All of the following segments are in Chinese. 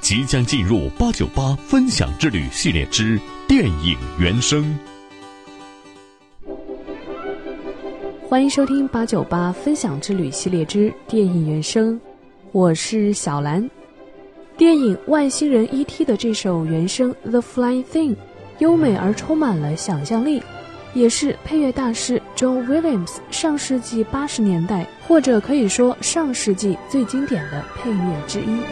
即将进入八九八分享之旅系列之电影原声，欢迎收听八九八分享之旅系列之电影原声，我是小兰。电影《外星人 E.T.》的这首原声《The Flying Thing》，优美而充满了想象力，也是配乐大师 John Williams 上世纪八十年代或者可以说上世纪最经典的配乐之一。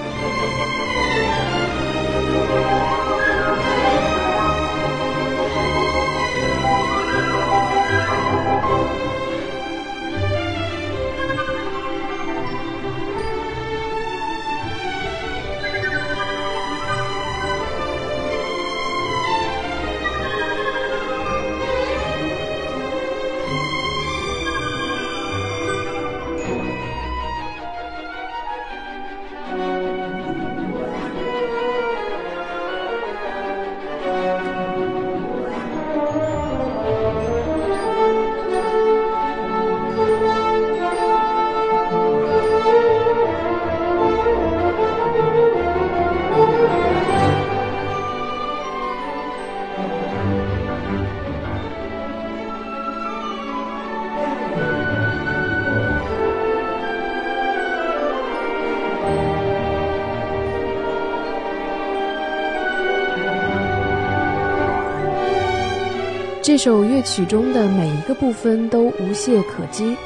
这首乐曲中的每一个部分都无懈可击。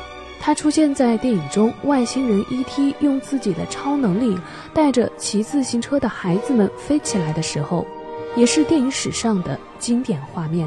它出现在电影中，外星人 E.T. 用自己的超能力带着骑自行车的孩子们飞起来的时候，也是电影史上的经典画面。